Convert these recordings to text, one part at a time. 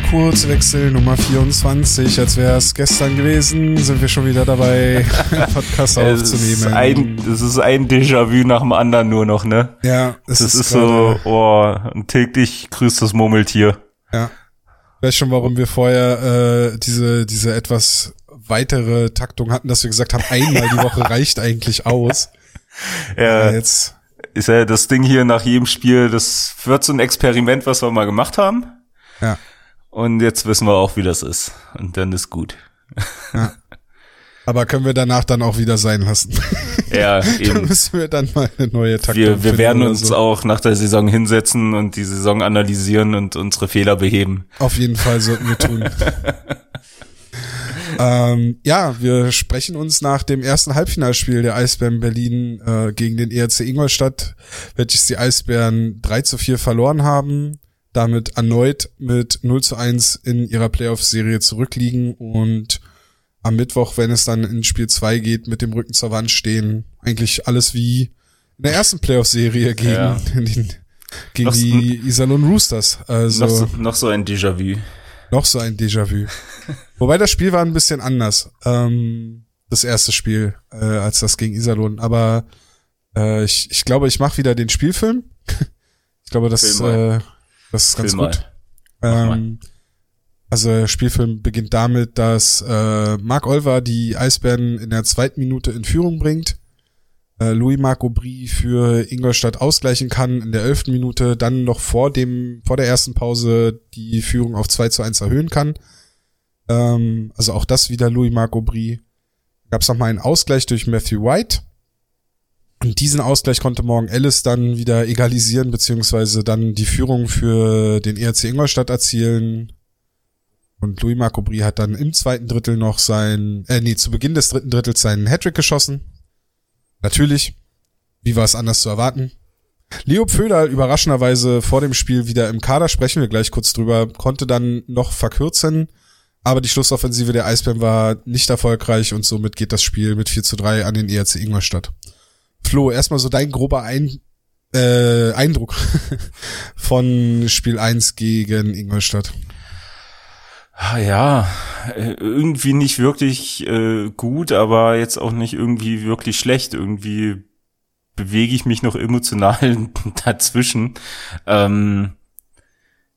Kurzwechsel Nummer 24. Als wäre es gestern gewesen, sind wir schon wieder dabei, Podcast aufzunehmen. Es ist ein, es ist ein Déjà-vu nach dem anderen nur noch, ne? Ja, es das ist, ist so, oh, täglich grüßt das Murmeltier. Ja. Ich weiß schon, warum wir vorher äh, diese, diese etwas weitere Taktung hatten, dass wir gesagt haben, einmal die Woche reicht eigentlich aus. Ja, jetzt ist ja das Ding hier nach jedem Spiel, das wird so ein Experiment, was wir mal gemacht haben. Ja. Und jetzt wissen wir auch, wie das ist. Und dann ist gut. Ja. Aber können wir danach dann auch wieder sein lassen? Ja, eben. dann müssen wir dann mal eine neue Taktik Wir, wir werden uns so. auch nach der Saison hinsetzen und die Saison analysieren und unsere Fehler beheben. Auf jeden Fall sollten wir tun. ähm, ja, wir sprechen uns nach dem ersten Halbfinalspiel der Eisbären Berlin äh, gegen den ERC Ingolstadt, welches die Eisbären 3 zu 4 verloren haben, damit erneut mit 0 zu 1 in ihrer Playoff-Serie zurückliegen und am Mittwoch, wenn es dann in Spiel 2 geht, mit dem Rücken zur Wand stehen. Eigentlich alles wie in der ersten Playoff-Serie gegen, ja. den, gegen die Iserlohn Roosters. Also noch so, noch so ein Déjà-vu. Noch so ein Déjà-vu. Wobei das Spiel war ein bisschen anders. Ähm, das erste Spiel, äh, als das gegen Iserlohn. Aber äh, ich, ich glaube, ich mache wieder den Spielfilm. ich glaube, das, äh, das ist ganz Film gut. Ähm, also der Spielfilm beginnt damit, dass äh, Mark Olver die Eisbären in der zweiten Minute in Führung bringt äh, Louis Marc Aubry für Ingolstadt ausgleichen kann in der elften Minute, dann noch vor dem, vor der ersten Pause die Führung auf 2 zu 1 erhöhen kann. Ähm, also auch das wieder Louis Marc Aubry. Gab es nochmal einen Ausgleich durch Matthew White. Und diesen Ausgleich konnte Morgan Ellis dann wieder egalisieren, beziehungsweise dann die Führung für den ERC Ingolstadt erzielen. Und Louis Marc Aubry hat dann im zweiten Drittel noch sein, äh, nee, zu Beginn des dritten Drittels seinen Hattrick geschossen. Natürlich, wie war es anders zu erwarten? Leo Pföderl überraschenderweise vor dem Spiel wieder im Kader, sprechen wir gleich kurz drüber, konnte dann noch verkürzen, aber die Schlussoffensive der Eisbären war nicht erfolgreich und somit geht das Spiel mit 4 zu 3 an den ERC Ingolstadt. Flo, erstmal so dein grober Ein äh, Eindruck von Spiel 1 gegen Ingolstadt. Ah, ja, äh, irgendwie nicht wirklich äh, gut, aber jetzt auch nicht irgendwie wirklich schlecht. Irgendwie bewege ich mich noch emotional dazwischen. Ähm,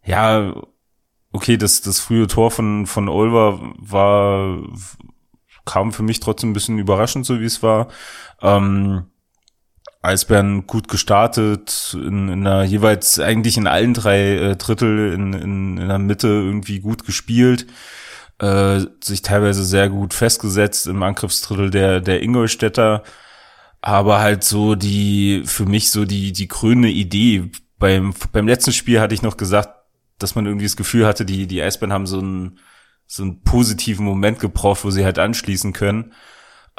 ja, okay, das, das frühe Tor von, von Olver war, kam für mich trotzdem ein bisschen überraschend, so wie es war. Ähm, Eisbären gut gestartet, in, in der jeweils eigentlich in allen drei äh, Drittel in, in, in der Mitte irgendwie gut gespielt, äh, sich teilweise sehr gut festgesetzt im Angriffsdrittel der, der Ingolstädter, aber halt so die, für mich so die, die grüne Idee. Beim, beim letzten Spiel hatte ich noch gesagt, dass man irgendwie das Gefühl hatte, die, die Eisbären haben so einen, so einen positiven Moment gebraucht, wo sie halt anschließen können.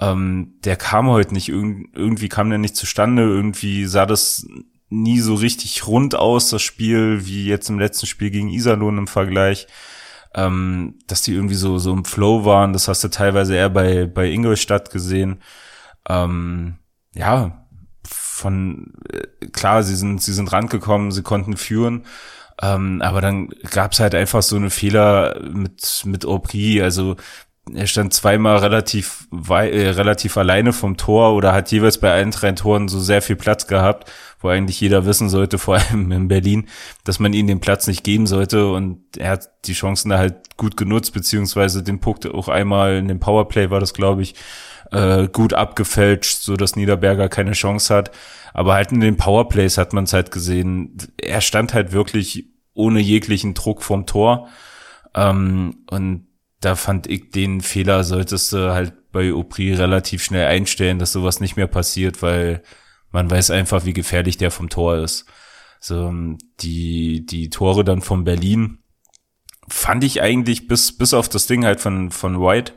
Ähm, der kam heute nicht, irgendwie kam der nicht zustande, irgendwie sah das nie so richtig rund aus, das Spiel, wie jetzt im letzten Spiel gegen Iserlohn im Vergleich. Ähm, dass die irgendwie so, so im Flow waren, das hast du teilweise eher bei, bei Ingolstadt gesehen. Ähm, ja, von, äh, klar, sie sind, sie sind rangekommen, sie konnten führen. Ähm, aber dann gab's halt einfach so eine Fehler mit, mit Aubry. Also er stand zweimal relativ äh, relativ alleine vom Tor oder hat jeweils bei allen drei Toren so sehr viel Platz gehabt, wo eigentlich jeder wissen sollte, vor allem in Berlin, dass man ihm den Platz nicht geben sollte und er hat die Chancen da halt gut genutzt, beziehungsweise den Punkt auch einmal in dem Powerplay war das, glaube ich, äh, gut abgefälscht, so dass Niederberger keine Chance hat. Aber halt in den Powerplays hat man es halt gesehen, er stand halt wirklich ohne jeglichen Druck vom Tor. Ähm, und da fand ich den Fehler solltest du halt bei Opri relativ schnell einstellen, dass sowas nicht mehr passiert, weil man weiß einfach, wie gefährlich der vom Tor ist. So, die, die Tore dann von Berlin fand ich eigentlich bis, bis auf das Ding halt von, von White,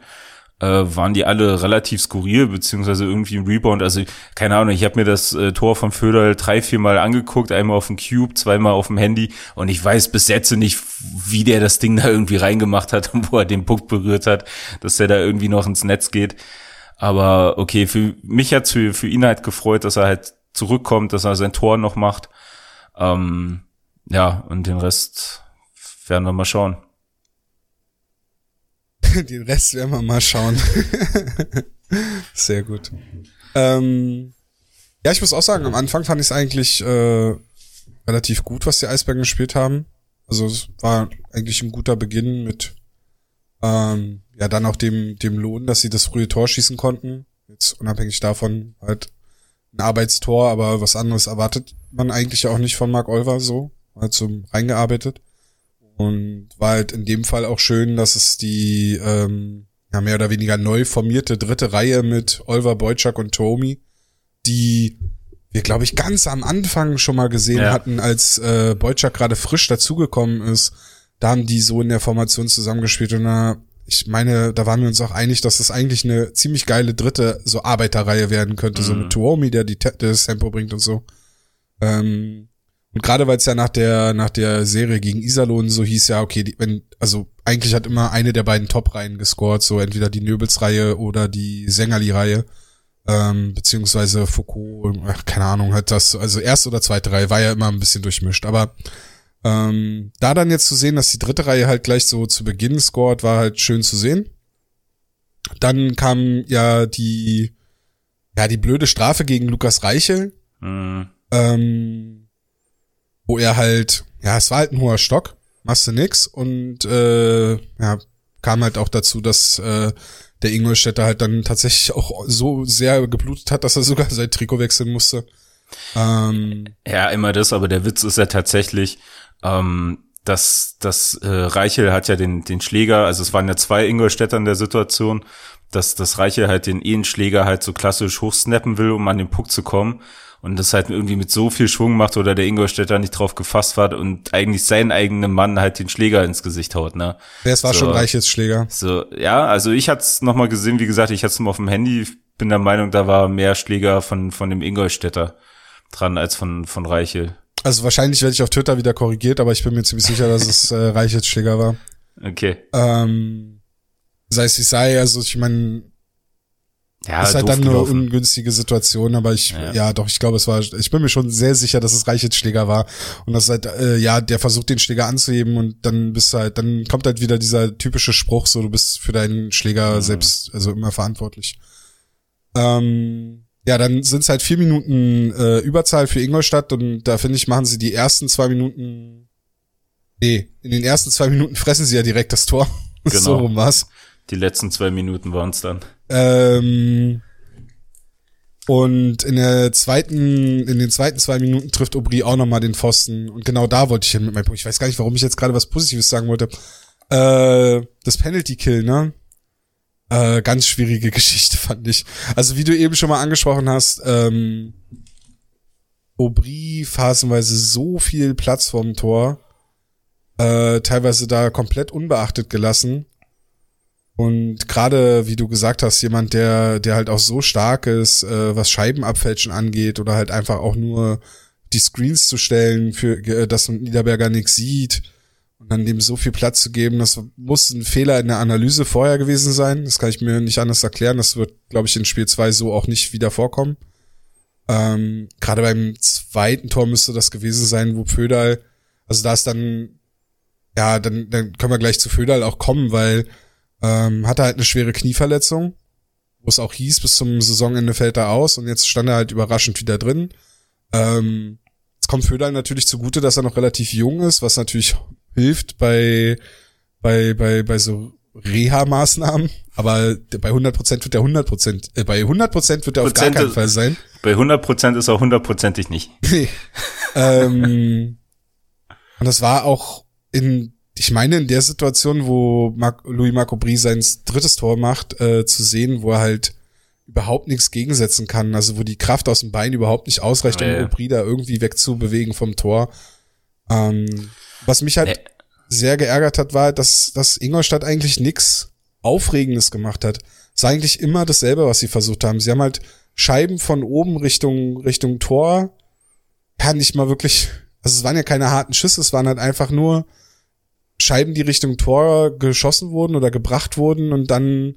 äh, waren die alle relativ skurril, beziehungsweise irgendwie ein Rebound. Also, keine Ahnung, ich habe mir das äh, Tor von Föderl drei, vier Mal angeguckt, einmal auf dem Cube, zweimal auf dem Handy und ich weiß bis jetzt nicht, wie der das Ding da irgendwie reingemacht hat und wo er den Punkt berührt hat, dass der da irgendwie noch ins Netz geht. Aber okay, für mich hat's für, für ihn halt gefreut, dass er halt zurückkommt, dass er sein Tor noch macht. Ähm, ja, und den Rest werden wir mal schauen. Den Rest werden wir mal schauen. Sehr gut. Ähm, ja, ich muss auch sagen, am Anfang fand ich es eigentlich äh, relativ gut, was die Eisbergen gespielt haben. Also es war eigentlich ein guter Beginn mit ähm, ja dann auch dem dem Lohn, dass sie das frühe Tor schießen konnten. Jetzt unabhängig davon halt ein Arbeitstor, aber was anderes erwartet man eigentlich auch nicht von Mark Olver so, halt so reingearbeitet. Und war halt in dem Fall auch schön, dass es die ähm, ja, mehr oder weniger neu formierte dritte Reihe mit Olver, Boyczak und Tomi, die wir, glaube ich, ganz am Anfang schon mal gesehen ja. hatten, als äh, Boyczak gerade frisch dazugekommen ist. Da haben die so in der Formation zusammengespielt und da, ich meine, da waren wir uns auch einig, dass das eigentlich eine ziemlich geile dritte so Arbeiterreihe werden könnte, mhm. so mit Tuomi, der die das Tempo bringt und so. Ähm, und gerade weil es ja nach der, nach der Serie gegen Iserlohn so hieß, ja, okay, die, wenn, also eigentlich hat immer eine der beiden Top-Reihen gescored, so entweder die Nöbels-Reihe oder die Sängerli-Reihe, ähm, beziehungsweise Foucault, ach, keine Ahnung, hat das, also erste oder zweite Reihe war ja immer ein bisschen durchmischt, aber ähm, da dann jetzt zu sehen, dass die dritte Reihe halt gleich so zu Beginn scored, war halt schön zu sehen. Dann kam ja die, ja, die blöde Strafe gegen Lukas Reichel. Mhm. Ähm, wo er halt, ja, es war halt ein hoher Stock, machst du nix und äh, ja, kam halt auch dazu, dass äh, der Ingolstädter halt dann tatsächlich auch so sehr geblutet hat, dass er sogar sein Trikot wechseln musste. Ähm, ja, immer das, aber der Witz ist ja tatsächlich, ähm, dass das äh, Reichel hat ja den den Schläger, also es waren ja zwei Ingolstädter in der Situation, dass das Reichel halt den Ehenschläger halt so klassisch hochsnappen will, um an den Puck zu kommen und das halt irgendwie mit so viel Schwung macht oder der Ingolstädter nicht drauf gefasst hat und eigentlich seinen eigenen Mann halt den Schläger ins Gesicht haut, ne? Ja, es war so, schon reiches Schläger. So, ja, also ich hatte es nochmal gesehen, wie gesagt, ich hatte es mal auf dem Handy, bin der Meinung, da war mehr Schläger von, von dem Ingolstädter dran als von, von Reichel. Also wahrscheinlich werde ich auf Twitter wieder korrigiert, aber ich bin mir ziemlich sicher, dass es äh, Reichels Schläger war. Okay. Ähm, sei es wie sei, also ich meine, ja, ist halt dann nur ungünstige Situation, aber ich, ja. ja. doch, ich glaube, es war, ich bin mir schon sehr sicher, dass es Reichels Schläger war. Und das halt, äh, ja, der versucht den Schläger anzuheben und dann bist du halt, dann kommt halt wieder dieser typische Spruch, so, du bist für deinen Schläger mhm. selbst, also immer verantwortlich. Ähm, ja, dann sind es halt vier Minuten äh, Überzahl für Ingolstadt und da finde ich, machen sie die ersten zwei Minuten, nee, in den ersten zwei Minuten fressen sie ja direkt das Tor. Genau. so rum war's. Die letzten zwei Minuten waren es dann. Ähm, und in der zweiten, in den zweiten zwei Minuten trifft Aubry auch nochmal den Pfosten. Und genau da wollte ich hin mit meinem Punkt. Ich weiß gar nicht, warum ich jetzt gerade was Positives sagen wollte. Äh, das Penalty Kill, ne? Äh, ganz schwierige Geschichte, fand ich. Also wie du eben schon mal angesprochen hast, ähm, Aubry phasenweise so viel Platz vorm Tor, äh, teilweise da komplett unbeachtet gelassen. Und gerade, wie du gesagt hast, jemand, der, der halt auch so stark ist, äh, was Scheibenabfälschen angeht oder halt einfach auch nur die Screens zu stellen, für äh, dass Niederberger nichts sieht und dann dem so viel Platz zu geben, das muss ein Fehler in der Analyse vorher gewesen sein. Das kann ich mir nicht anders erklären. Das wird, glaube ich, in Spiel 2 so auch nicht wieder vorkommen. Ähm, gerade beim zweiten Tor müsste das gewesen sein, wo Föderl, also da ist dann, ja, dann, dann können wir gleich zu Föderl auch kommen, weil ähm, hatte halt eine schwere Knieverletzung, wo es auch hieß, bis zum Saisonende fällt er aus und jetzt stand er halt überraschend wieder drin. Ähm, jetzt kommt Föderl natürlich zugute, dass er noch relativ jung ist, was natürlich hilft bei, bei, bei, bei so Reha-Maßnahmen, aber bei 100% wird er 100%, äh, bei 100% wird er auf gar keinen Fall sein. Bei 100% ist er hundertprozentig nicht. Nee. ähm, und das war auch in ich meine, in der Situation, wo Marc, Louis Marco Brie sein drittes Tor macht, äh, zu sehen, wo er halt überhaupt nichts gegensetzen kann, also wo die Kraft aus dem Bein überhaupt nicht ausreicht, um ja. Da irgendwie wegzubewegen vom Tor. Ähm, was mich halt nee. sehr geärgert hat, war, dass, dass Ingolstadt eigentlich nichts Aufregendes gemacht hat. Es war eigentlich immer dasselbe, was sie versucht haben. Sie haben halt Scheiben von oben Richtung, Richtung Tor. Ja, nicht mal wirklich, also es waren ja keine harten Schüsse, es waren halt einfach nur Scheiben, die Richtung Tor geschossen wurden oder gebracht wurden und dann,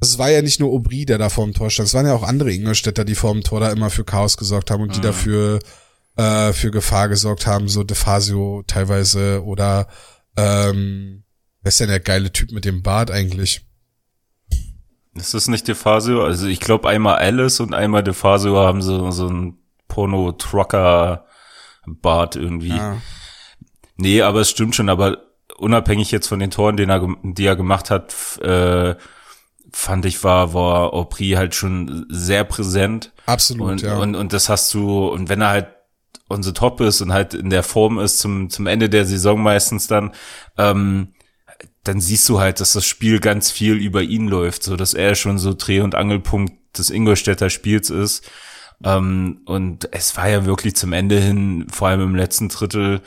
es war ja nicht nur Aubry, der da vor dem Tor stand, es waren ja auch andere Ingolstädter, die vor dem Tor da immer für Chaos gesorgt haben und mhm. die dafür äh, für Gefahr gesorgt haben, so DeFasio teilweise oder ähm, Wer ist denn der geile Typ mit dem Bart eigentlich? Ist das nicht DeFazio? Also ich glaube einmal Alice und einmal DeFazio haben so, so ein Porno-Trucker-Bart irgendwie. Ja. Nee, aber es stimmt schon, aber unabhängig jetzt von den Toren, den er, die er gemacht hat, äh, fand ich war, war Aubry halt schon sehr präsent. Absolut, und, ja. Und, und das hast du, und wenn er halt on the top ist und halt in der Form ist zum, zum Ende der Saison meistens dann, ähm, dann siehst du halt, dass das Spiel ganz viel über ihn läuft, so dass er schon so Dreh- und Angelpunkt des Ingolstädter Spiels ist. Ähm, und es war ja wirklich zum Ende hin, vor allem im letzten Drittel,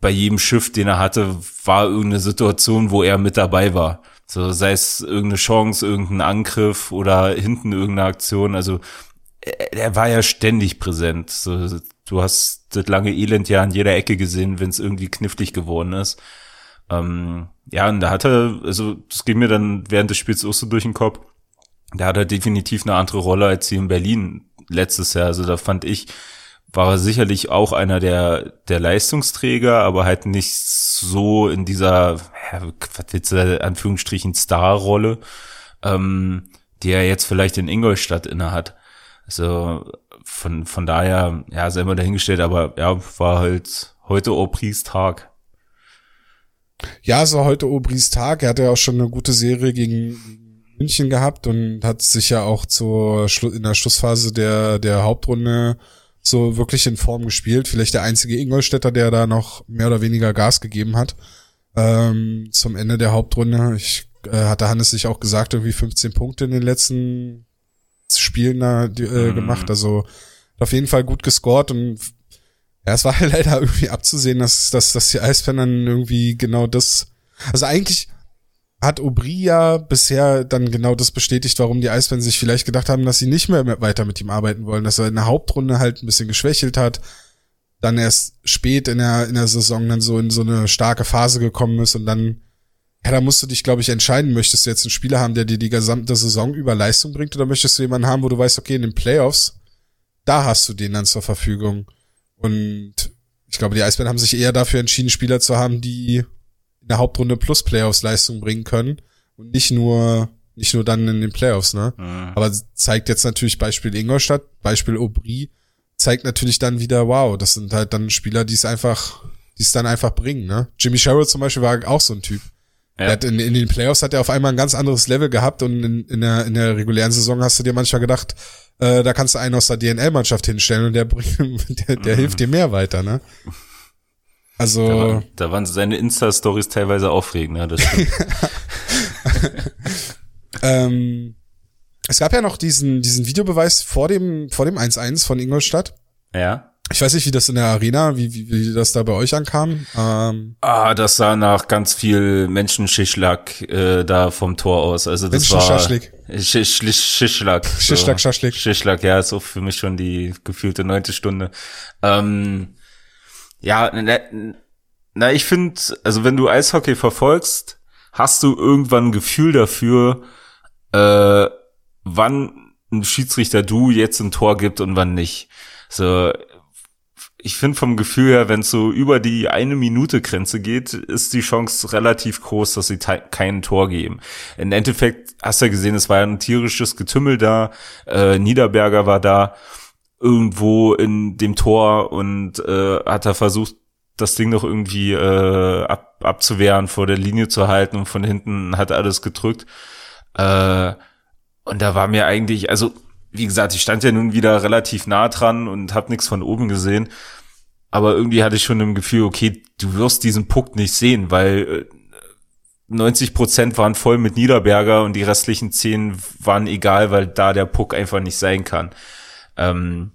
bei jedem Schiff, den er hatte, war irgendeine Situation, wo er mit dabei war. So, sei es irgendeine Chance, irgendein Angriff oder hinten irgendeine Aktion. Also er, er war ja ständig präsent. So, du hast das lange Elend ja an jeder Ecke gesehen, wenn es irgendwie knifflig geworden ist. Ähm, ja, und da hat er, also das ging mir dann während des Spiels auch so durch den Kopf, da hat er definitiv eine andere Rolle als hier in Berlin letztes Jahr. Also da fand ich, war er sicherlich auch einer der, der Leistungsträger, aber halt nicht so in dieser, ja, was Anführungsstrichen Star-Rolle, ähm, die er jetzt vielleicht in Ingolstadt inne hat. Also von, von daher, ja, selber dahingestellt, aber ja, war halt heute Aubry's Tag. Ja, es war heute Aubry's Tag. Er hatte ja auch schon eine gute Serie gegen München gehabt und hat sich ja auch zur Schlu in der Schlussphase der, der Hauptrunde so wirklich in Form gespielt. Vielleicht der einzige Ingolstädter, der da noch mehr oder weniger Gas gegeben hat. Ähm, zum Ende der Hauptrunde. Ich äh, hatte Hannes sich auch gesagt, irgendwie 15 Punkte in den letzten Spielen da äh, mhm. gemacht. Also auf jeden Fall gut gescored und ja, es war halt leider irgendwie abzusehen, dass, dass, dass die Eisbären dann irgendwie genau das, also eigentlich hat Aubry ja bisher dann genau das bestätigt, warum die Eisbären sich vielleicht gedacht haben, dass sie nicht mehr weiter mit ihm arbeiten wollen, dass er in der Hauptrunde halt ein bisschen geschwächelt hat, dann erst spät in der, in der Saison dann so in so eine starke Phase gekommen ist und dann, ja, da musst du dich, glaube ich, entscheiden, möchtest du jetzt einen Spieler haben, der dir die gesamte Saison über Leistung bringt oder möchtest du jemanden haben, wo du weißt, okay, in den Playoffs, da hast du den dann zur Verfügung. Und ich glaube, die Eisbären haben sich eher dafür entschieden, Spieler zu haben, die in der Hauptrunde plus Playoffs Leistung bringen können und nicht nur nicht nur dann in den Playoffs, ne? Mhm. Aber zeigt jetzt natürlich Beispiel Ingolstadt, Beispiel Aubry, zeigt natürlich dann wieder, wow, das sind halt dann Spieler, die es einfach, die es dann einfach bringen, ne? Jimmy Sherrill zum Beispiel war auch so ein Typ. Ja. In, in, den Playoffs hat er auf einmal ein ganz anderes Level gehabt und in, in, der, in der regulären Saison hast du dir manchmal gedacht, äh, da kannst du einen aus der DNL-Mannschaft hinstellen und der, bringt, der, der mhm. hilft dir mehr weiter, ne? Also. Da, war, da waren seine Insta-Stories teilweise aufregend, ne? Das ähm, es gab ja noch diesen, diesen Videobeweis vor dem, vor dem 1-1 von Ingolstadt. Ja. Ich weiß nicht, wie das in der Arena, wie, wie, wie das da bei euch ankam. Ähm, ah, das sah nach ganz viel Menschenschischlack äh, da vom Tor aus. Also das war Schischlack. Schischlack. Schischlack, Schaschlik. Schischlack, ja, ist auch für mich schon die gefühlte neunte Stunde. Ähm, ja, na, na ich finde, also wenn du Eishockey verfolgst, hast du irgendwann ein Gefühl dafür, äh, wann ein Schiedsrichter du jetzt ein Tor gibt und wann nicht. So, ich finde vom Gefühl her, wenn es so über die eine Minute Grenze geht, ist die Chance relativ groß, dass sie kein Tor geben. Im Endeffekt hast du ja gesehen, es war ja ein tierisches Getümmel da, äh, Niederberger war da irgendwo in dem Tor und äh, hat da versucht, das Ding noch irgendwie äh, ab, abzuwehren, vor der Linie zu halten und von hinten hat alles gedrückt. Äh, und da war mir eigentlich, also wie gesagt, ich stand ja nun wieder relativ nah dran und habe nichts von oben gesehen. Aber irgendwie hatte ich schon im Gefühl, okay, du wirst diesen Puck nicht sehen, weil 90 äh, Prozent waren voll mit Niederberger und die restlichen 10 waren egal, weil da der Puck einfach nicht sein kann. Ähm,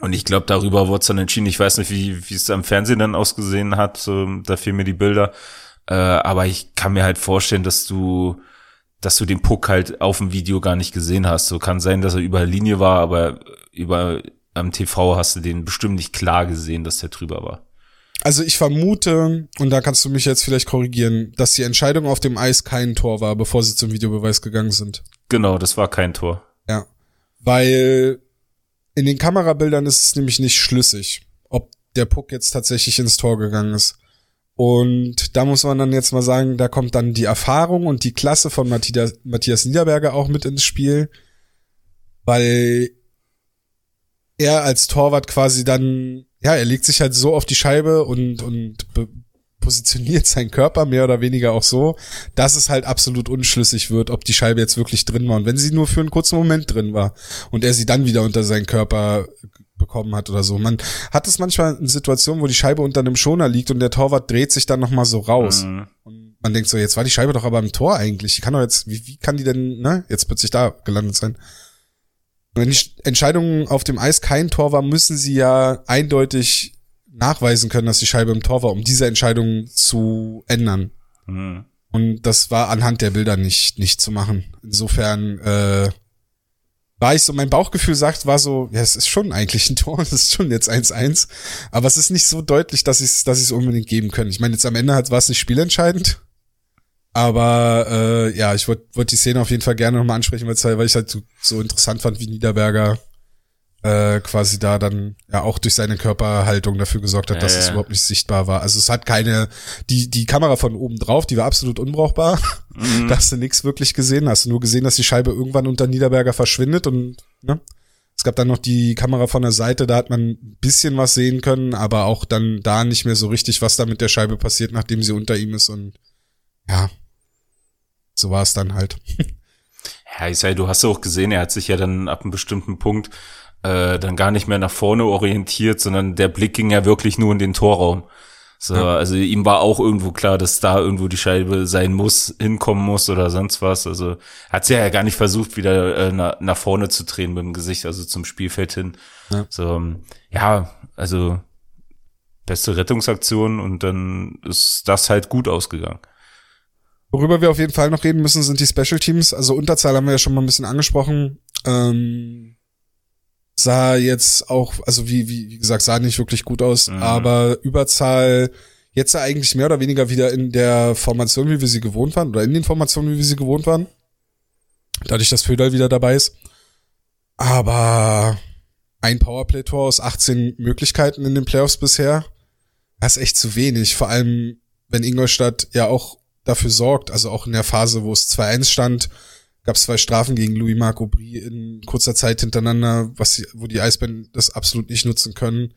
und ich glaube, darüber wurde es dann entschieden. Ich weiß nicht, wie, wie es am Fernsehen dann ausgesehen hat. So, da fehlen mir die Bilder. Äh, aber ich kann mir halt vorstellen, dass du dass du den Puck halt auf dem Video gar nicht gesehen hast. So kann sein, dass er über Linie war, aber über am TV hast du den bestimmt nicht klar gesehen, dass der drüber war. Also ich vermute, und da kannst du mich jetzt vielleicht korrigieren, dass die Entscheidung auf dem Eis kein Tor war, bevor sie zum Videobeweis gegangen sind. Genau, das war kein Tor. Ja. Weil in den Kamerabildern ist es nämlich nicht schlüssig, ob der Puck jetzt tatsächlich ins Tor gegangen ist. Und da muss man dann jetzt mal sagen, da kommt dann die Erfahrung und die Klasse von Matthias, Matthias Niederberger auch mit ins Spiel, weil er als Torwart quasi dann, ja, er legt sich halt so auf die Scheibe und, und positioniert seinen Körper mehr oder weniger auch so, dass es halt absolut unschlüssig wird, ob die Scheibe jetzt wirklich drin war. Und wenn sie nur für einen kurzen Moment drin war und er sie dann wieder unter seinen Körper bekommen hat oder so. Man hat es manchmal in Situationen, wo die Scheibe unter einem Schoner liegt und der Torwart dreht sich dann nochmal so raus. Mhm. Und man denkt so, jetzt war die Scheibe doch aber im Tor eigentlich. Die kann doch jetzt, wie, wie kann die denn, ne, jetzt plötzlich da gelandet sein? Wenn die Entscheidung auf dem Eis kein Tor war, müssen sie ja eindeutig nachweisen können, dass die Scheibe im Tor war, um diese Entscheidung zu ändern. Mhm. Und das war anhand der Bilder nicht, nicht zu machen. Insofern äh, war ich so, mein Bauchgefühl sagt, war so, ja, es ist schon eigentlich ein Tor, es ist schon jetzt 1-1, aber es ist nicht so deutlich, dass ich es dass ich's unbedingt geben können. Ich meine, jetzt am Ende war es nicht spielentscheidend, aber äh, ja, ich wollte wollt die Szene auf jeden Fall gerne nochmal ansprechen, weil ich halt so, so interessant fand, wie Niederberger äh, quasi da dann ja auch durch seine Körperhaltung dafür gesorgt hat, ja, dass ja. es überhaupt nicht sichtbar war. Also es hat keine, die, die Kamera von oben drauf, die war absolut unbrauchbar. Mhm. da hast du nichts wirklich gesehen. Hast du nur gesehen, dass die Scheibe irgendwann unter Niederberger verschwindet und ne? Es gab dann noch die Kamera von der Seite, da hat man ein bisschen was sehen können, aber auch dann da nicht mehr so richtig, was da mit der Scheibe passiert, nachdem sie unter ihm ist und ja, so war es dann halt. Ja, ich sag, du hast ja auch gesehen, er hat sich ja dann ab einem bestimmten Punkt äh, dann gar nicht mehr nach vorne orientiert, sondern der Blick ging ja wirklich nur in den Torraum. So, ja. also ihm war auch irgendwo klar, dass da irgendwo die Scheibe sein muss, hinkommen muss oder sonst was. Also hat sie ja gar nicht versucht, wieder äh, nach, nach vorne zu drehen mit dem Gesicht, also zum Spielfeld hin. Ja. So, ja, also beste Rettungsaktion und dann ist das halt gut ausgegangen. Worüber wir auf jeden Fall noch reden müssen, sind die Special Teams. Also Unterzahl haben wir ja schon mal ein bisschen angesprochen. Ähm, sah jetzt auch, also wie, wie, wie gesagt, sah nicht wirklich gut aus, mhm. aber Überzahl jetzt eigentlich mehr oder weniger wieder in der Formation, wie wir sie gewohnt waren, oder in den Formationen, wie wir sie gewohnt waren. Dadurch, dass Föderl wieder dabei ist. Aber ein Powerplay-Tor aus 18 Möglichkeiten in den Playoffs bisher, das ist echt zu wenig. Vor allem, wenn Ingolstadt ja auch dafür sorgt, also auch in der Phase, wo es 2-1 stand, gab es zwei Strafen gegen Louis Marco Brie in kurzer Zeit hintereinander, was wo die Eisbären das absolut nicht nutzen können.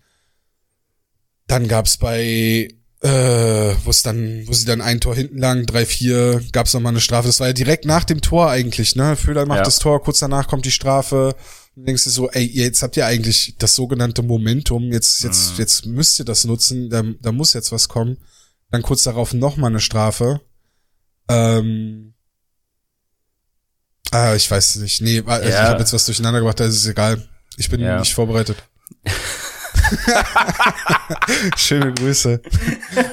Dann gab es bei äh, wo es dann, wo sie dann ein Tor hinten lagen, 3-4, gab es nochmal eine Strafe. Das war ja direkt nach dem Tor eigentlich, ne? Föder macht ja. das Tor, kurz danach kommt die Strafe. Und denkst du so, ey, jetzt habt ihr eigentlich das sogenannte Momentum, jetzt, jetzt, mhm. jetzt müsst ihr das nutzen, da, da muss jetzt was kommen. Dann kurz darauf nochmal eine Strafe. Ähm, Ah, ich weiß nicht. Nee, also ja. ich habe jetzt was durcheinander gemacht, da ist es egal. Ich bin ja. nicht vorbereitet. Schöne Grüße.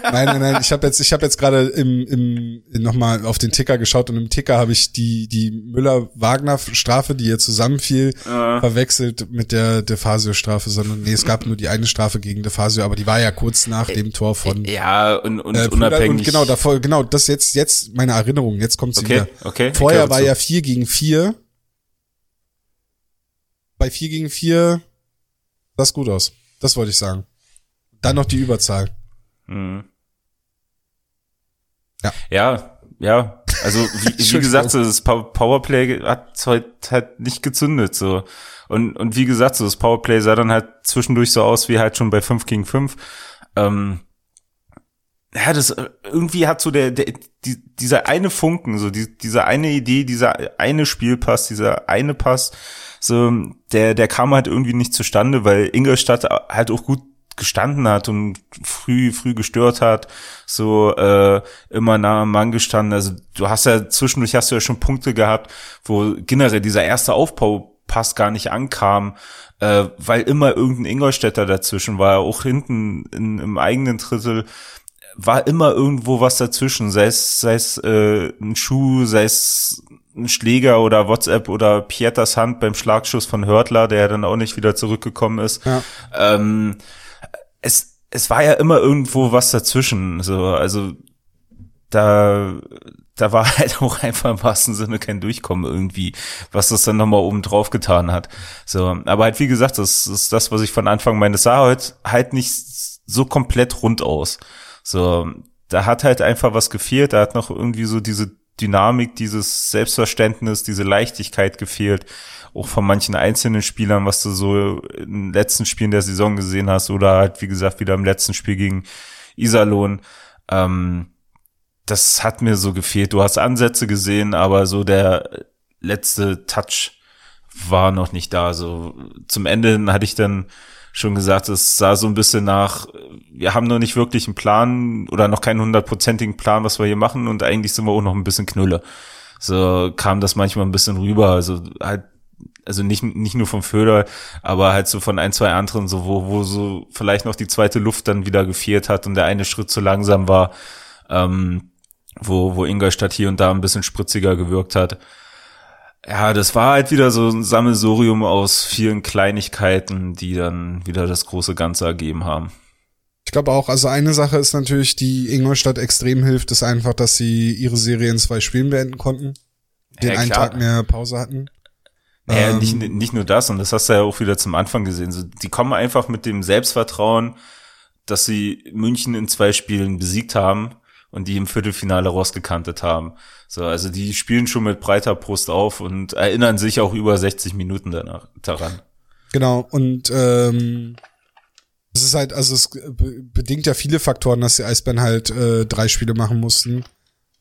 Nein, nein, nein. Ich habe jetzt, ich habe jetzt gerade im, im nochmal auf den Ticker geschaut und im Ticker habe ich die die Müller-Wagner-Strafe, die hier zusammenfiel, uh. verwechselt mit der Defasio-Strafe, sondern nee, es gab nur die eine Strafe gegen Defasio, aber die war ja kurz nach dem Tor von. Ja und, und äh, unabhängig. Und genau davor, genau das jetzt jetzt meine Erinnerung. Jetzt kommt sie okay, wieder. Okay. Vorher war ja vier gegen vier. Bei vier gegen vier sah es gut aus. Das wollte ich sagen. Dann noch die Überzahl. Mhm. Ja. Ja, ja. Also wie, wie gesagt, so, das Powerplay hat halt, halt nicht gezündet so. Und, und wie gesagt, so das Powerplay sah dann halt zwischendurch so aus wie halt schon bei 5 gegen 5. Ähm, ja, das irgendwie hat so der, der die, dieser eine Funken, so die, diese eine Idee, dieser eine Spielpass, dieser eine Pass, so der der kam halt irgendwie nicht zustande, weil Ingolstadt halt auch gut gestanden hat und früh früh gestört hat, so äh, immer nah am Mann gestanden. Also du hast ja zwischendurch hast du ja schon Punkte gehabt, wo generell dieser erste Aufbaupass gar nicht ankam, äh, weil immer irgendein Ingolstädter dazwischen war, auch hinten in, im eigenen Drittel war immer irgendwo was dazwischen, sei es, sei es äh, ein Schuh, sei es Schläger oder WhatsApp oder Pietas Hand beim Schlagschuss von Hörtler, der dann auch nicht wieder zurückgekommen ist. Ja. Ähm, es, es war ja immer irgendwo was dazwischen. So, also da, da war halt auch einfach im wahrsten Sinne kein Durchkommen irgendwie, was das dann nochmal oben drauf getan hat. So, aber halt wie gesagt, das ist das, was ich von Anfang meines sah, halt, halt nicht so komplett rund aus. So, da hat halt einfach was gefehlt. Da hat noch irgendwie so diese Dynamik, dieses Selbstverständnis, diese Leichtigkeit gefehlt. Auch von manchen einzelnen Spielern, was du so in den letzten Spielen der Saison gesehen hast oder halt, wie gesagt, wieder im letzten Spiel gegen Iserlohn. Ähm, das hat mir so gefehlt. Du hast Ansätze gesehen, aber so der letzte Touch war noch nicht da. So zum Ende hatte ich dann schon gesagt, es sah so ein bisschen nach, wir haben noch nicht wirklich einen Plan oder noch keinen hundertprozentigen Plan, was wir hier machen und eigentlich sind wir auch noch ein bisschen Knülle. So kam das manchmal ein bisschen rüber, also halt, also nicht, nicht nur vom Föder, aber halt so von ein, zwei anderen, so wo, wo so vielleicht noch die zweite Luft dann wieder gefehlt hat und der eine Schritt zu langsam war, ähm, wo, wo Ingolstadt hier und da ein bisschen spritziger gewirkt hat ja, das war halt wieder so ein Sammelsurium aus vielen Kleinigkeiten, die dann wieder das große Ganze ergeben haben. Ich glaube auch, also eine Sache ist natürlich, die Ingolstadt extrem hilft, ist einfach, dass sie ihre Serie in zwei Spielen beenden konnten. Den ja, einen Tag mehr Pause hatten. Ja, ähm, nicht, nicht nur das, und das hast du ja auch wieder zum Anfang gesehen. So, die kommen einfach mit dem Selbstvertrauen, dass sie München in zwei Spielen besiegt haben und die im Viertelfinale rausgekantet haben. So, also die spielen schon mit breiter Brust auf und erinnern sich auch über 60 Minuten danach daran. Genau, und ähm, es ist halt, also es bedingt ja viele Faktoren, dass die Eisbären halt äh, drei Spiele machen mussten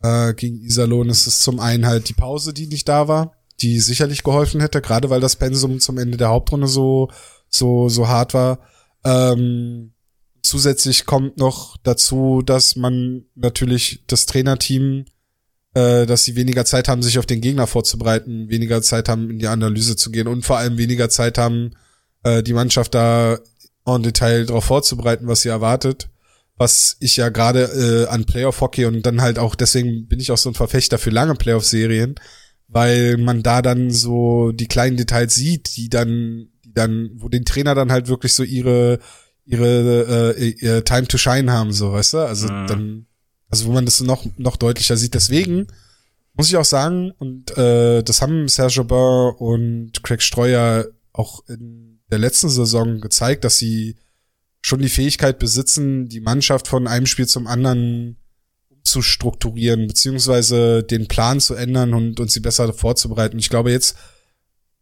äh, gegen Iserlohn. Es ist zum einen halt die Pause, die nicht da war, die sicherlich geholfen hätte, gerade weil das Pensum zum Ende der Hauptrunde so so so hart war. Ähm, zusätzlich kommt noch dazu, dass man natürlich das Trainerteam, äh, dass sie weniger Zeit haben, sich auf den Gegner vorzubereiten, weniger Zeit haben, in die Analyse zu gehen und vor allem weniger Zeit haben, äh, die Mannschaft da en Detail darauf vorzubereiten, was sie erwartet. Was ich ja gerade äh, an Playoff-Hockey und dann halt auch, deswegen bin ich auch so ein Verfechter für lange Playoff-Serien, weil man da dann so die kleinen Details sieht, die dann, die dann, wo den Trainer dann halt wirklich so ihre ihre äh, ihr Time to Shine haben, so, weißt du? Also mhm. dann, also wo man das noch, noch deutlicher sieht. Deswegen muss ich auch sagen, und äh, das haben Serge Aubin und Craig Streuer auch in der letzten Saison gezeigt, dass sie schon die Fähigkeit besitzen, die Mannschaft von einem Spiel zum anderen zu strukturieren, beziehungsweise den Plan zu ändern und, und sie besser vorzubereiten. Ich glaube, jetzt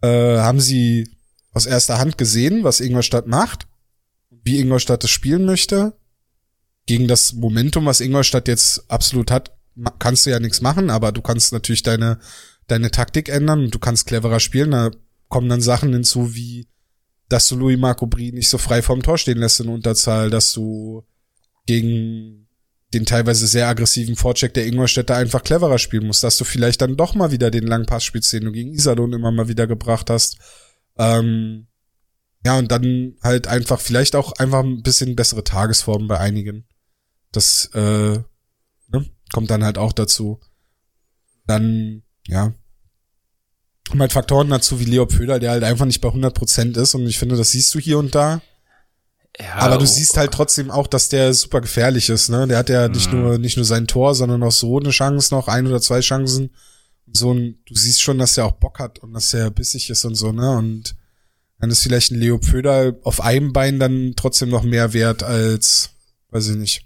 äh, haben sie aus erster Hand gesehen, was Ingolstadt macht wie Ingolstadt es spielen möchte. Gegen das Momentum, was Ingolstadt jetzt absolut hat, kannst du ja nichts machen, aber du kannst natürlich deine, deine Taktik ändern und du kannst cleverer spielen. Da kommen dann Sachen hinzu, wie, dass du Louis Marco Brie nicht so frei vorm Tor stehen lässt in Unterzahl, dass du gegen den teilweise sehr aggressiven Vorcheck der Ingolstädter einfach cleverer spielen musst, dass du vielleicht dann doch mal wieder den langen Pass spielst, den du gegen Iserlohn immer mal wieder gebracht hast. Ähm, ja, und dann halt einfach, vielleicht auch einfach ein bisschen bessere Tagesform bei einigen. Das äh, ne, kommt dann halt auch dazu. Dann, ja, kommen halt Faktoren dazu wie Leo Pöder, der halt einfach nicht bei 100% ist und ich finde, das siehst du hier und da. Ja, aber du oh, siehst halt trotzdem auch, dass der super gefährlich ist, ne? Der hat ja nicht mhm. nur nicht nur sein Tor, sondern auch so eine Chance noch, ein oder zwei Chancen. So ein, du siehst schon, dass er auch Bock hat und dass er bissig ist und so, ne? Und dann ist vielleicht ein Leo Pöder auf einem Bein dann trotzdem noch mehr wert als, weiß ich nicht,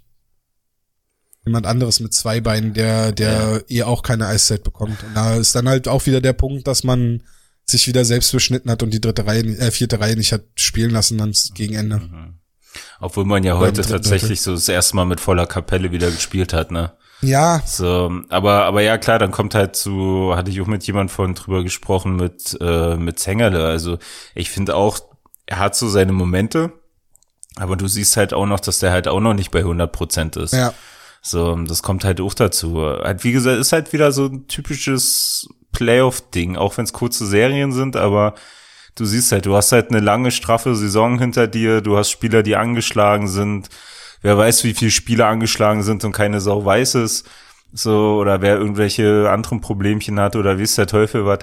jemand anderes mit zwei Beinen, der, der ja. eh auch keine Eiszeit bekommt. Und da ist dann halt auch wieder der Punkt, dass man sich wieder selbst beschnitten hat und die dritte Reihe, äh, vierte Reihe nicht hat spielen lassen dann gegen Ende. Mhm. Obwohl man ja heute tatsächlich so das erste Mal mit voller Kapelle wieder gespielt hat, ne? Ja. So, aber, aber ja, klar, dann kommt halt zu, hatte ich auch mit jemand von drüber gesprochen, mit, äh, mit Zengerle. Also ich finde auch, er hat so seine Momente, aber du siehst halt auch noch, dass der halt auch noch nicht bei 100 Prozent ist. Ja. So, das kommt halt auch dazu. Halt, wie gesagt, ist halt wieder so ein typisches Playoff-Ding, auch wenn es kurze Serien sind, aber du siehst halt, du hast halt eine lange, straffe Saison hinter dir, du hast Spieler, die angeschlagen sind, wer weiß, wie viele Spieler angeschlagen sind und keine Sau weiß es. So, oder wer irgendwelche anderen Problemchen hat oder wie ist der Teufel was.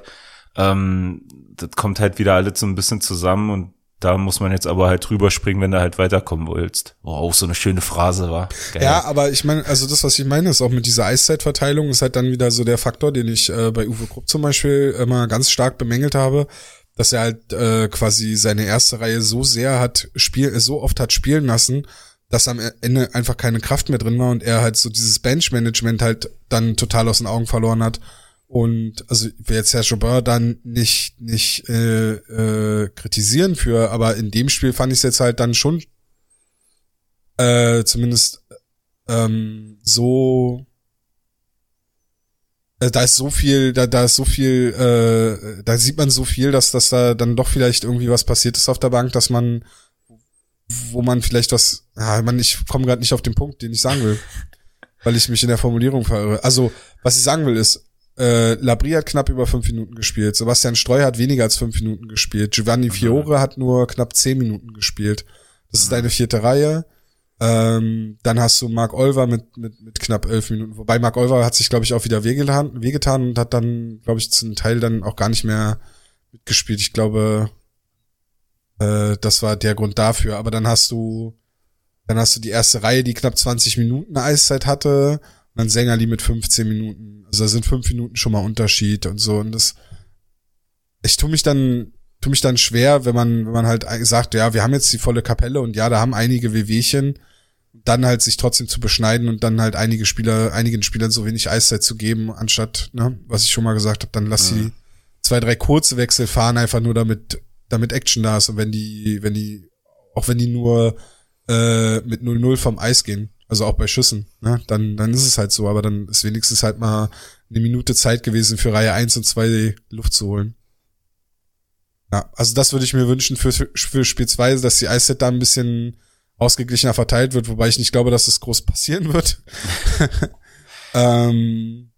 Ähm, das kommt halt wieder alles so ein bisschen zusammen und da muss man jetzt aber halt drüber springen, wenn du halt weiterkommen willst. Oh, auch so eine schöne Phrase war. Geil. Ja, aber ich meine, also das, was ich meine, ist auch mit dieser Eiszeitverteilung, ist halt dann wieder so der Faktor, den ich äh, bei Uwe Krupp zum Beispiel immer ganz stark bemängelt habe, dass er halt äh, quasi seine erste Reihe so sehr hat spiel, so oft hat spielen lassen, dass am Ende einfach keine Kraft mehr drin war und er halt so dieses Bench-Management halt dann total aus den Augen verloren hat. Und also ich will jetzt Herr Jobin dann nicht nicht äh, äh, kritisieren für, aber in dem Spiel fand ich es jetzt halt dann schon äh, zumindest ähm, so äh, da ist so viel, da, da ist so viel, äh, da sieht man so viel, dass, dass da dann doch vielleicht irgendwie was passiert ist auf der Bank, dass man, wo man vielleicht was, ja, man, ich komme gerade nicht auf den Punkt, den ich sagen will, weil ich mich in der Formulierung verirre. Also, was ich sagen will ist, äh, Labrie hat knapp über fünf Minuten gespielt, Sebastian Streu hat weniger als fünf Minuten gespielt, Giovanni. Fiore hat nur knapp zehn Minuten gespielt. Das ist deine vierte Reihe. Ähm, dann hast du Mark Olver mit, mit, mit knapp elf Minuten. Wobei Mark Olver hat sich, glaube ich, auch wieder wehgetan, wehgetan und hat dann, glaube ich, zum Teil dann auch gar nicht mehr mitgespielt. Ich glaube, äh, das war der Grund dafür. Aber dann hast du, dann hast du die erste Reihe, die knapp 20 Minuten Eiszeit hatte, und dann Sängerli mit 15 Minuten. Also da sind fünf Minuten schon mal Unterschied und so. Und das, ich tue mich dann, tue mich dann schwer, wenn man, wenn man halt sagt, ja, wir haben jetzt die volle Kapelle und ja, da haben einige WWchen dann halt sich trotzdem zu beschneiden und dann halt einige Spieler, einigen Spielern so wenig Eiszeit zu geben, anstatt, ne, was ich schon mal gesagt habe, dann lass sie zwei, drei kurze Wechsel fahren, einfach nur damit, damit Action da ist und wenn die, wenn die, auch wenn die nur äh, mit 0-0 vom Eis gehen, also auch bei Schüssen, ne, dann, dann ist es halt so, aber dann ist wenigstens halt mal eine Minute Zeit gewesen für Reihe 1 und 2 Luft zu holen. Ja, also das würde ich mir wünschen für, für Spiel 2, dass die Eiszeit da ein bisschen ausgeglichener verteilt wird, wobei ich nicht glaube, dass das groß passieren wird. ähm,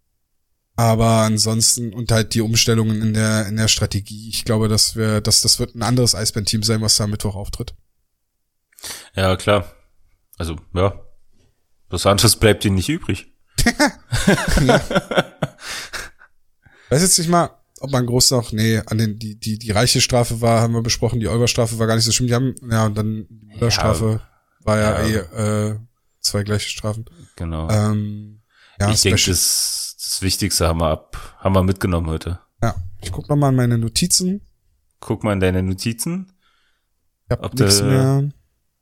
aber ansonsten und halt die Umstellungen in der in der Strategie. Ich glaube, dass wir, dass das wird ein anderes Eisbären-Team sein, was da am Mittwoch auftritt. Ja klar. Also ja, was anderes bleibt ihnen nicht übrig. ja. Weiß jetzt nicht mal, ob man groß noch, nee, an den, die, die, die reiche Strafe war, haben wir besprochen, die Olber-Strafe war gar nicht so schlimm. Die haben, ja, und dann die Müller-Strafe. Ja war ja, ja. eh äh, zwei gleiche Strafen. Genau. Ähm, ja, ich denke, das, das Wichtigste haben wir ab, haben wir mitgenommen heute. Ja, ich guck noch mal in meine Notizen. Guck mal in deine Notizen. Ich hab nichts mehr.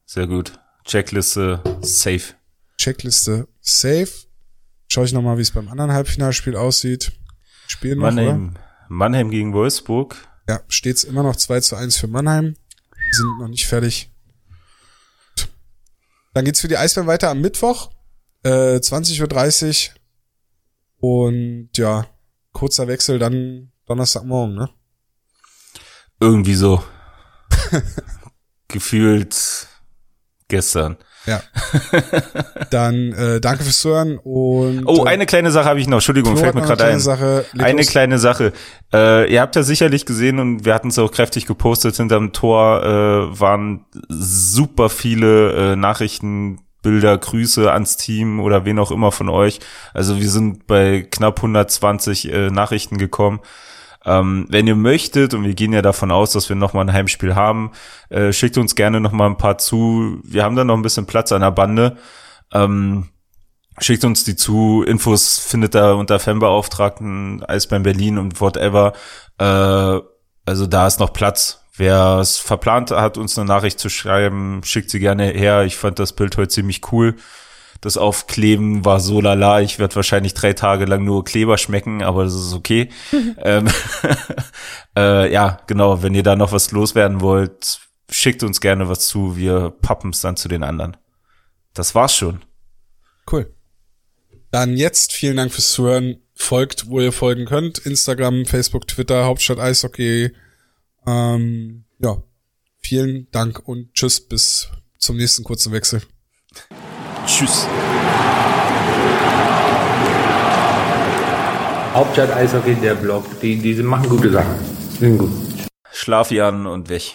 Sehr gut. Checkliste safe. Checkliste safe. Schau ich noch mal, wie es beim anderen Halbfinalspiel aussieht. Spielen noch, Mannheim, oder? Mannheim gegen Wolfsburg. Ja, steht's immer noch 2 zu 1 für Mannheim. Die sind noch nicht fertig. Dann geht's für die Eisbären weiter am Mittwoch, äh, 20.30 Uhr. Und ja, kurzer Wechsel dann Donnerstagmorgen, ne? Irgendwie so. Gefühlt gestern. Ja. Dann äh, danke fürs Zuhören und Oh, eine kleine Sache habe ich noch. Entschuldigung, fällt mir gerade ein. Sache, eine kleine Sache. Äh, ihr habt ja sicherlich gesehen und wir hatten es auch kräftig gepostet. Hinterm Tor äh, waren super viele äh, Nachrichten Bilder, Grüße ans Team oder wen auch immer von euch. Also wir sind bei knapp 120 äh, Nachrichten gekommen. Ähm, wenn ihr möchtet, und wir gehen ja davon aus, dass wir nochmal ein Heimspiel haben, äh, schickt uns gerne nochmal ein paar zu. Wir haben da noch ein bisschen Platz an der Bande. Ähm, schickt uns die zu. Infos findet ihr unter Fanbeauftragten, Eisbären Berlin und whatever. Äh, also da ist noch Platz. Wer es verplant hat, uns eine Nachricht zu schreiben, schickt sie gerne her. Ich fand das Bild heute ziemlich cool. Das Aufkleben war so lala. Ich werde wahrscheinlich drei Tage lang nur Kleber schmecken, aber das ist okay. ähm, äh, ja, genau. Wenn ihr da noch was loswerden wollt, schickt uns gerne was zu. Wir pappen es dann zu den anderen. Das war's schon. Cool. Dann jetzt vielen Dank fürs Zuhören. Folgt, wo ihr folgen könnt. Instagram, Facebook, Twitter, Hauptstadt Eishockey. Ähm, ja, vielen Dank und tschüss bis zum nächsten kurzen Wechsel. Tschüss. Hauptstadt Eishockey, der Blog, die, die machen gute Sachen. Sind gut. Schlaf an und weg.